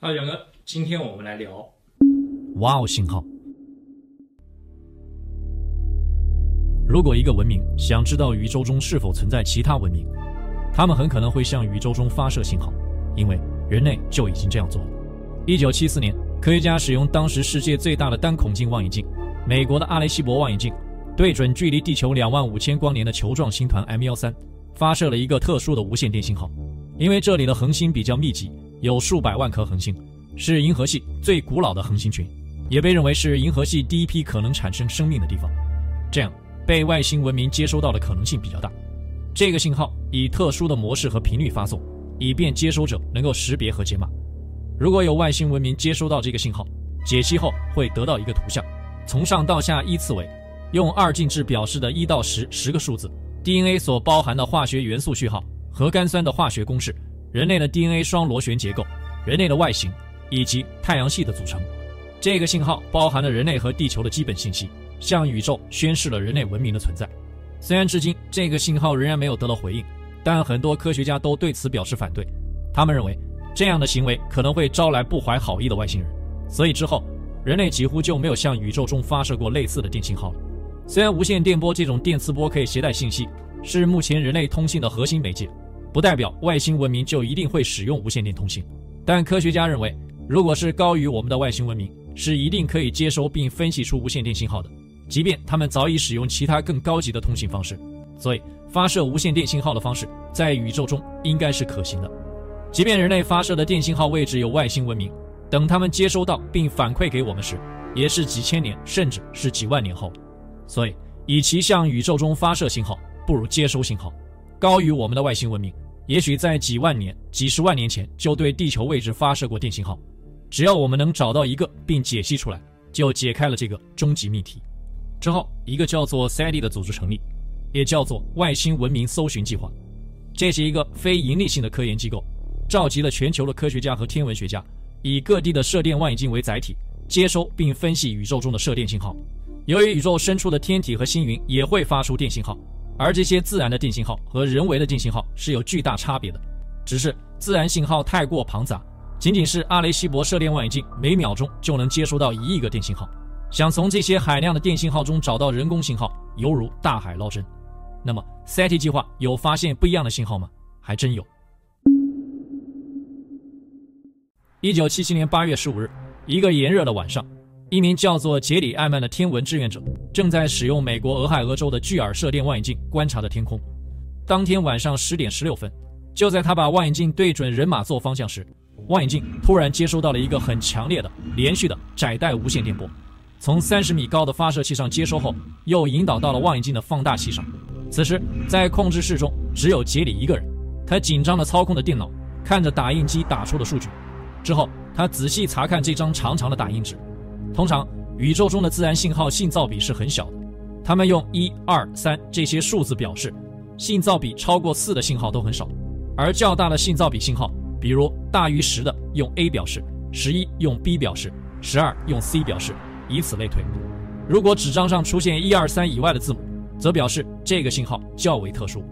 啊，杨哥，今天我们来聊哇哦信号。如果一个文明想知道宇宙中是否存在其他文明，他们很可能会向宇宙中发射信号，因为人类就已经这样做了。一九七四年，科学家使用当时世界最大的单孔径望远镜——美国的阿雷西博望远镜，对准距离地球两万五千光年的球状星团 M 幺三，发射了一个特殊的无线电信号。因为这里的恒星比较密集。有数百万颗恒星，是银河系最古老的恒星群，也被认为是银河系第一批可能产生生命的地方。这样，被外星文明接收到的可能性比较大。这个信号以特殊的模式和频率发送，以便接收者能够识别和解码。如果有外星文明接收到这个信号，解析后会得到一个图像，从上到下依次为用二进制表示的一到十十个数字，DNA 所包含的化学元素序号，核苷酸的化学公式。人类的 DNA 双螺旋结构、人类的外形以及太阳系的组成，这个信号包含了人类和地球的基本信息，向宇宙宣示了人类文明的存在。虽然至今这个信号仍然没有得到回应，但很多科学家都对此表示反对。他们认为这样的行为可能会招来不怀好意的外星人，所以之后人类几乎就没有向宇宙中发射过类似的电信号了。虽然无线电波这种电磁波可以携带信息，是目前人类通信的核心媒介。不代表外星文明就一定会使用无线电通信，但科学家认为，如果是高于我们的外星文明，是一定可以接收并分析出无线电信号的，即便他们早已使用其他更高级的通信方式。所以，发射无线电信号的方式在宇宙中应该是可行的。即便人类发射的电信号位置有外星文明，等他们接收到并反馈给我们时，也是几千年甚至是几万年后。所以，与其向宇宙中发射信号，不如接收信号。高于我们的外星文明，也许在几万年、几十万年前就对地球位置发射过电信号。只要我们能找到一个并解析出来，就解开了这个终极命题。之后，一个叫做 SETI 的组织成立，也叫做外星文明搜寻计划。这是一个非营利性的科研机构，召集了全球的科学家和天文学家，以各地的射电望远镜为载体，接收并分析宇宙中的射电信号。由于宇宙深处的天体和星云也会发出电信号。而这些自然的电信号和人为的电信号是有巨大差别的，只是自然信号太过庞杂，仅仅是阿雷西博射电望远镜每秒钟就能接收到一亿个电信号，想从这些海量的电信号中找到人工信号，犹如大海捞针。那么，SETI 计划有发现不一样的信号吗？还真有。一九七七年八月十五日，一个炎热的晚上。一名叫做杰里·艾曼的天文志愿者正在使用美国俄亥俄州的巨耳射电望远镜观察着天空。当天晚上十点十六分，就在他把望远镜对准人马座方向时，望远镜突然接收到了一个很强烈的、连续的窄带无线电波。从三十米高的发射器上接收后，又引导到了望远镜的放大器上。此时，在控制室中只有杰里一个人，他紧张地操控着电脑，看着打印机打出的数据。之后，他仔细查看这张长长的打印纸。通常，宇宙中的自然信号信噪比是很小的，他们用一、二、三这些数字表示，信噪比超过四的信号都很少，而较大的信噪比信号，比如大于十的用 A 表示，十一用 B 表示，十二用 C 表示，以此类推。如果纸张上出现一二三以外的字母，则表示这个信号较为特殊。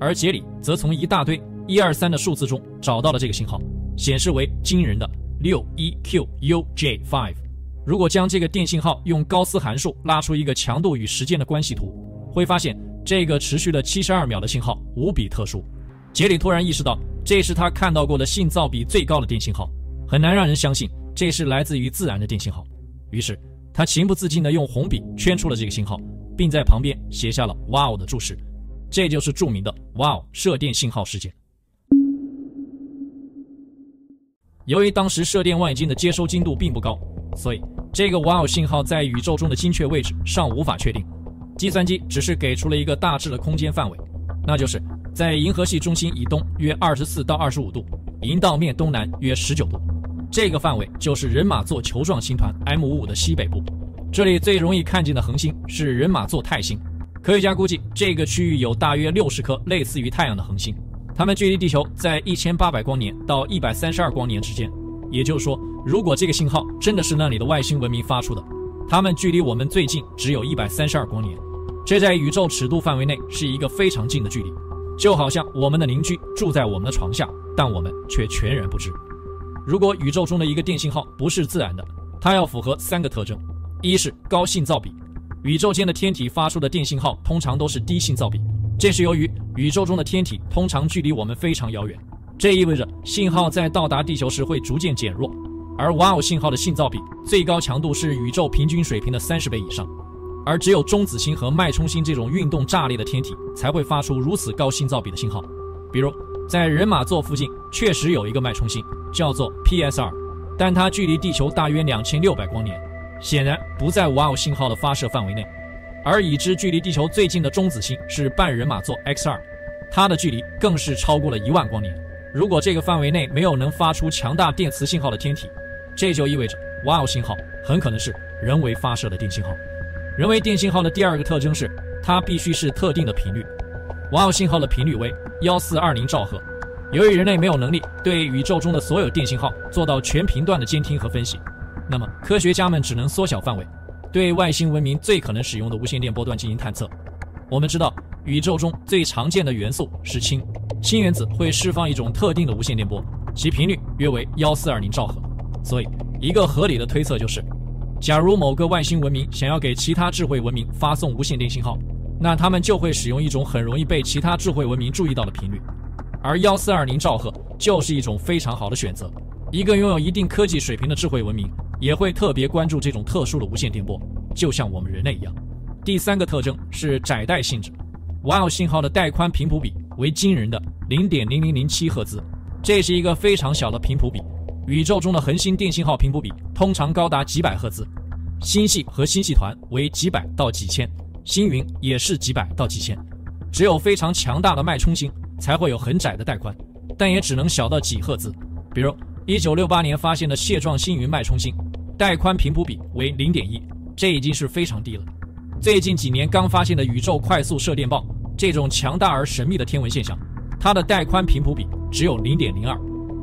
而杰里则从一大堆一二三的数字中找到了这个信号，显示为惊人的六一 QUJ five。如果将这个电信号用高斯函数拉出一个强度与时间的关系图，会发现这个持续了七十二秒的信号无比特殊。杰里突然意识到，这是他看到过的信噪比最高的电信号，很难让人相信这是来自于自然的电信号。于是他情不自禁地用红笔圈出了这个信号，并在旁边写下了“哇哦”的注释。这就是著名的“哇哦”射电信号事件。由于当时射电望远镜的接收精度并不高。所以，这个哇哦信号在宇宙中的精确位置尚无法确定。计算机只是给出了一个大致的空间范围，那就是在银河系中心以东约二十四到二十五度，银道面东南约十九度。这个范围就是人马座球状星团 M 五五的西北部。这里最容易看见的恒星是人马座泰星。科学家估计，这个区域有大约六十颗类似于太阳的恒星，它们距离地球在一千八百光年到一百三十二光年之间。也就是说，如果这个信号真的是那里的外星文明发出的，它们距离我们最近只有一百三十二光年，这在宇宙尺度范围内是一个非常近的距离，就好像我们的邻居住在我们的床下，但我们却全然不知。如果宇宙中的一个电信号不是自然的，它要符合三个特征：一是高信噪比，宇宙间的天体发出的电信号通常都是低信噪比，这是由于宇宙中的天体通常距离我们非常遥远，这意味着信号在到达地球时会逐渐减弱。而哇哦信号的信噪比最高强度是宇宙平均水平的三十倍以上，而只有中子星和脉冲星这种运动炸裂的天体才会发出如此高信噪比的信号。比如，在人马座附近确实有一个脉冲星，叫做 PSR，但它距离地球大约两千六百光年，显然不在哇哦信号的发射范围内。而已知距离地球最近的中子星是半人马座 XR，它的距离更是超过了一万光年。如果这个范围内没有能发出强大电磁信号的天体，这就意味着哇哦信号很可能是人为发射的电信号。人为电信号的第二个特征是，它必须是特定的频率。哇哦信号的频率为幺四二零兆赫。由于人类没有能力对宇宙中的所有电信号做到全频段的监听和分析，那么科学家们只能缩小范围，对外星文明最可能使用的无线电波段进行探测。我们知道，宇宙中最常见的元素是氢，氢原子会释放一种特定的无线电波，其频率约为幺四二零兆赫。所以，一个合理的推测就是，假如某个外星文明想要给其他智慧文明发送无线电信号，那他们就会使用一种很容易被其他智慧文明注意到的频率，而幺四二零兆赫就是一种非常好的选择。一个拥有一定科技水平的智慧文明也会特别关注这种特殊的无线电波，就像我们人类一样。第三个特征是窄带性质，哇哦信号的带宽频谱比为惊人的零点零零零七赫兹，这是一个非常小的频谱比。宇宙中的恒星电信号频谱比通常高达几百赫兹，星系和星系团为几百到几千，星云也是几百到几千。只有非常强大的脉冲星才会有很窄的带宽，但也只能小到几赫兹。比如1968年发现的蟹状星云脉冲星，带宽频谱比为0.1，这已经是非常低了。最近几年刚发现的宇宙快速射电暴，这种强大而神秘的天文现象，它的带宽频谱比只有0.02。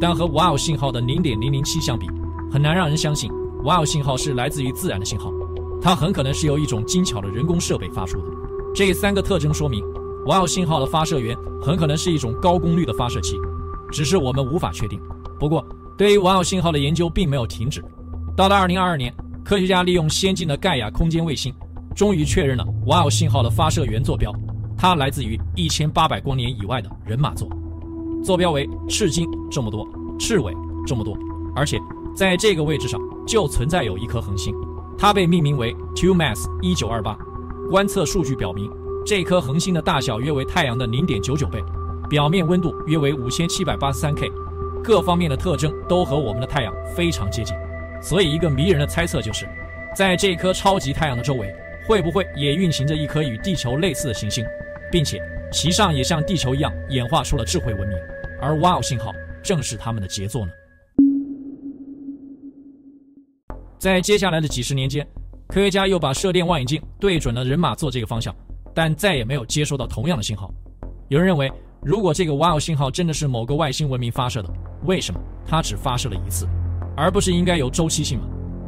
但和哇哦信号的零点零零七相比，很难让人相信哇哦信号是来自于自然的信号，它很可能是由一种精巧的人工设备发出的。这三个特征说明，哇哦信号的发射源很可能是一种高功率的发射器，只是我们无法确定。不过，对于哇哦信号的研究并没有停止。到了二零二二年，科学家利用先进的盖亚空间卫星，终于确认了哇哦信号的发射源坐标，它来自于一千八百光年以外的人马座。坐标为赤经这么多，赤纬这么多，而且在这个位置上就存在有一颗恒星，它被命名为 2MASS 一九二八。观测数据表明，这颗恒星的大小约为太阳的零点九九倍，表面温度约为五千七百八十三 K，各方面的特征都和我们的太阳非常接近。所以，一个迷人的猜测就是，在这颗超级太阳的周围，会不会也运行着一颗与地球类似的行星，并且其上也像地球一样演化出了智慧文明？而哇哦信号正是他们的杰作呢。在接下来的几十年间，科学家又把射电望远镜对准了人马座这个方向，但再也没有接收到同样的信号。有人认为，如果这个哇哦信号真的是某个外星文明发射的，为什么它只发射了一次，而不是应该有周期性吗？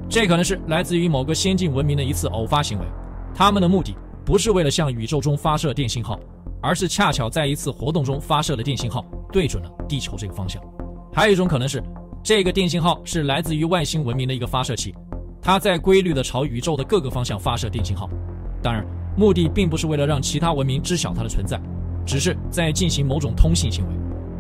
这可能是来自于某个先进文明的一次偶发行为，他们的目的不是为了向宇宙中发射电信号。而是恰巧在一次活动中发射的电信号对准了地球这个方向。还有一种可能是，这个电信号是来自于外星文明的一个发射器，它在规律地朝宇宙的各个方向发射电信号。当然，目的并不是为了让其他文明知晓它的存在，只是在进行某种通信行为。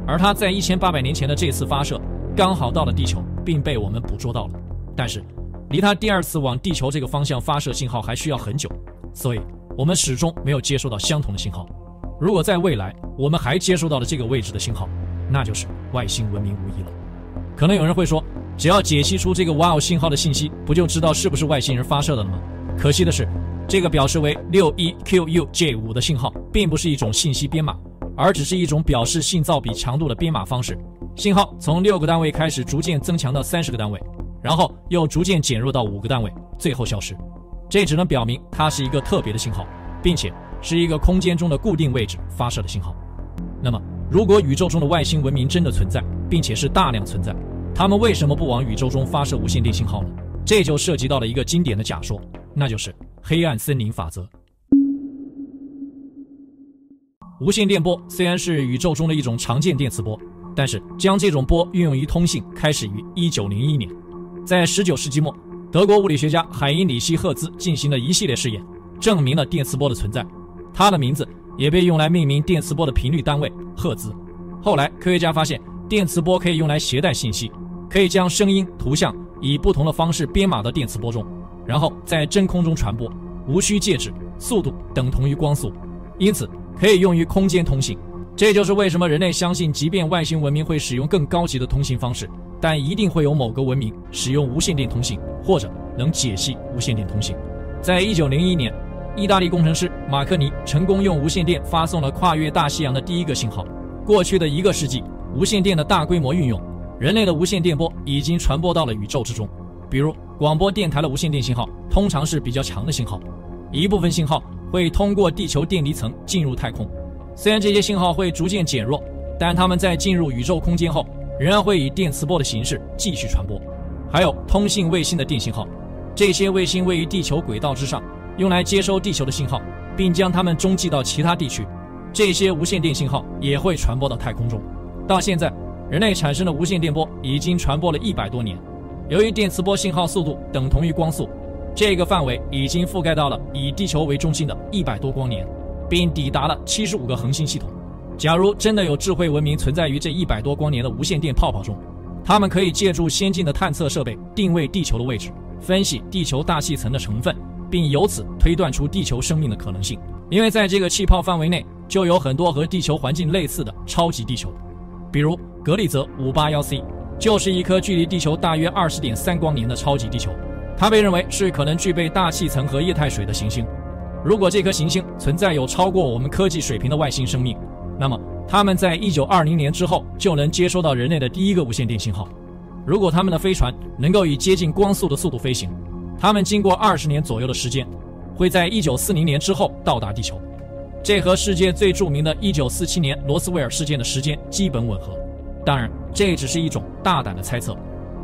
而它在一千八百年前的这次发射刚好到了地球，并被我们捕捉到了。但是，离它第二次往地球这个方向发射信号还需要很久，所以我们始终没有接收到相同的信号。如果在未来我们还接收到了这个位置的信号，那就是外星文明无疑了。可能有人会说，只要解析出这个哇哦信号的信息，不就知道是不是外星人发射的了吗？可惜的是，这个表示为六一 QUJ 五的信号，并不是一种信息编码，而只是一种表示信噪比强度的编码方式。信号从六个单位开始，逐渐增强到三十个单位，然后又逐渐减弱到五个单位，最后消失。这只能表明它是一个特别的信号，并且。是一个空间中的固定位置发射的信号。那么，如果宇宙中的外星文明真的存在，并且是大量存在，他们为什么不往宇宙中发射无线电信号呢？这就涉及到了一个经典的假说，那就是黑暗森林法则。无线电波虽然是宇宙中的一种常见电磁波，但是将这种波运用于通信开始于1901年。在19世纪末，德国物理学家海因里希·赫兹进行了一系列试验，证明了电磁波的存在。他的名字也被用来命名电磁波的频率单位——赫兹。后来，科学家发现电磁波可以用来携带信息，可以将声音、图像以不同的方式编码到电磁波中，然后在真空中传播，无需介质，速度等同于光速，因此可以用于空间通信。这就是为什么人类相信，即便外星文明会使用更高级的通信方式，但一定会有某个文明使用无线电通信，或者能解析无线电通信。在一九零一年，意大利工程师马克尼成功用无线电发送了跨越大西洋的第一个信号。过去的一个世纪，无线电的大规模运用，人类的无线电波已经传播到了宇宙之中。比如，广播电台的无线电信号通常是比较强的信号，一部分信号会通过地球电离层进入太空。虽然这些信号会逐渐减弱，但它们在进入宇宙空间后，仍然会以电磁波的形式继续传播。还有通信卫星的电信号，这些卫星位于地球轨道之上，用来接收地球的信号，并将它们中继到其他地区。这些无线电信号也会传播到太空中。到现在，人类产生的无线电波已经传播了一百多年。由于电磁波信号速度等同于光速，这个范围已经覆盖到了以地球为中心的一百多光年。并抵达了七十五个恒星系统。假如真的有智慧文明存在于这一百多光年的无线电泡泡中，他们可以借助先进的探测设备定位地球的位置，分析地球大气层的成分，并由此推断出地球生命的可能性。因为在这个气泡范围内，就有很多和地球环境类似的超级地球，比如格利泽五八幺 c，就是一颗距离地球大约二十点三光年的超级地球，它被认为是可能具备大气层和液态水的行星。如果这颗行星存在有超过我们科技水平的外星生命，那么他们在一九二零年之后就能接收到人类的第一个无线电信号。如果他们的飞船能够以接近光速的速度飞行，他们经过二十年左右的时间，会在一九四零年之后到达地球。这和世界最著名的一九四七年罗斯威尔事件的时间基本吻合。当然，这只是一种大胆的猜测。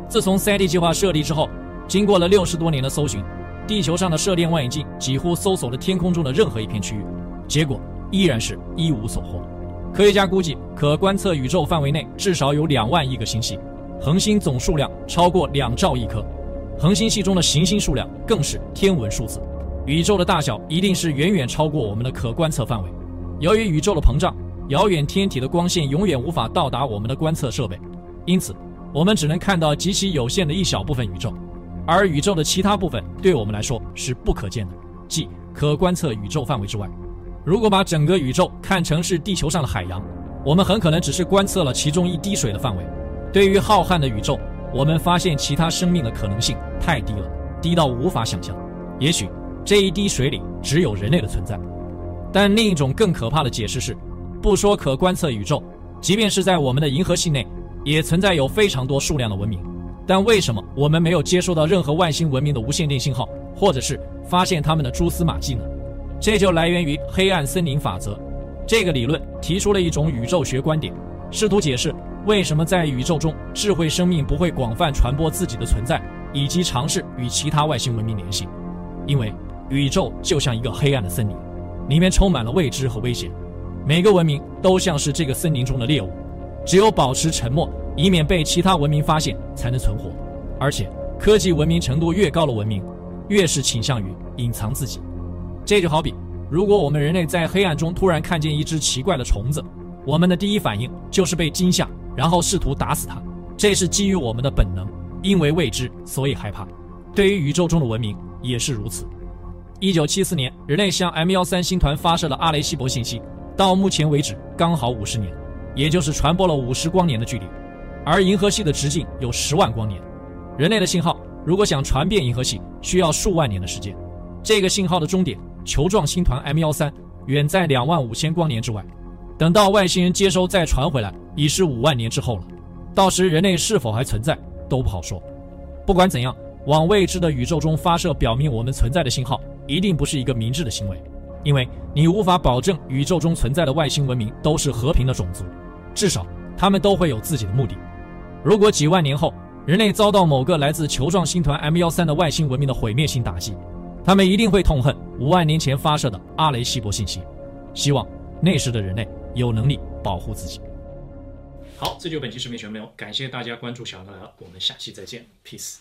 自从赛地计划设立之后，经过了六十多年的搜寻。地球上的射电望远镜几乎搜索了天空中的任何一片区域，结果依然是一无所获。科学家估计，可观测宇宙范围内至少有两万亿个星系，恒星总数量超过两兆亿颗，恒星系中的行星数量更是天文数字。宇宙的大小一定是远远超过我们的可观测范围。由于宇宙的膨胀，遥远天体的光线永远无法到达我们的观测设备，因此我们只能看到极其有限的一小部分宇宙。而宇宙的其他部分对我们来说是不可见的，即可观测宇宙范围之外。如果把整个宇宙看成是地球上的海洋，我们很可能只是观测了其中一滴水的范围。对于浩瀚的宇宙，我们发现其他生命的可能性太低了，低到无法想象。也许这一滴水里只有人类的存在。但另一种更可怕的解释是，不说可观测宇宙，即便是在我们的银河系内，也存在有非常多数量的文明。但为什么我们没有接收到任何外星文明的无线电信号，或者是发现他们的蛛丝马迹呢？这就来源于黑暗森林法则。这个理论提出了一种宇宙学观点，试图解释为什么在宇宙中智慧生命不会广泛传播自己的存在，以及尝试与其他外星文明联系。因为宇宙就像一个黑暗的森林，里面充满了未知和危险。每个文明都像是这个森林中的猎物，只有保持沉默。以免被其他文明发现，才能存活。而且，科技文明程度越高的文明，越是倾向于隐藏自己。这就好比，如果我们人类在黑暗中突然看见一只奇怪的虫子，我们的第一反应就是被惊吓，然后试图打死它。这是基于我们的本能，因为未知，所以害怕。对于宇宙中的文明也是如此。一九七四年，人类向 M 幺三星团发射了阿雷西博信息，到目前为止刚好五十年，也就是传播了五十光年的距离。而银河系的直径有十万光年，人类的信号如果想传遍银河系，需要数万年的时间。这个信号的终点球状星团 M 幺三远在两万五千光年之外，等到外星人接收再传回来，已是五万年之后了。到时人类是否还存在都不好说。不管怎样，往未知的宇宙中发射表明我们存在的信号，一定不是一个明智的行为，因为你无法保证宇宙中存在的外星文明都是和平的种族，至少他们都会有自己的目的。如果几万年后人类遭到某个来自球状星团 M 幺三的外星文明的毁灭性打击，他们一定会痛恨五万年前发射的阿雷西博信息。希望那时的人类有能力保护自己。好，这就是本期视频全部内容，感谢大家关注小杨来了，我们下期再见，peace。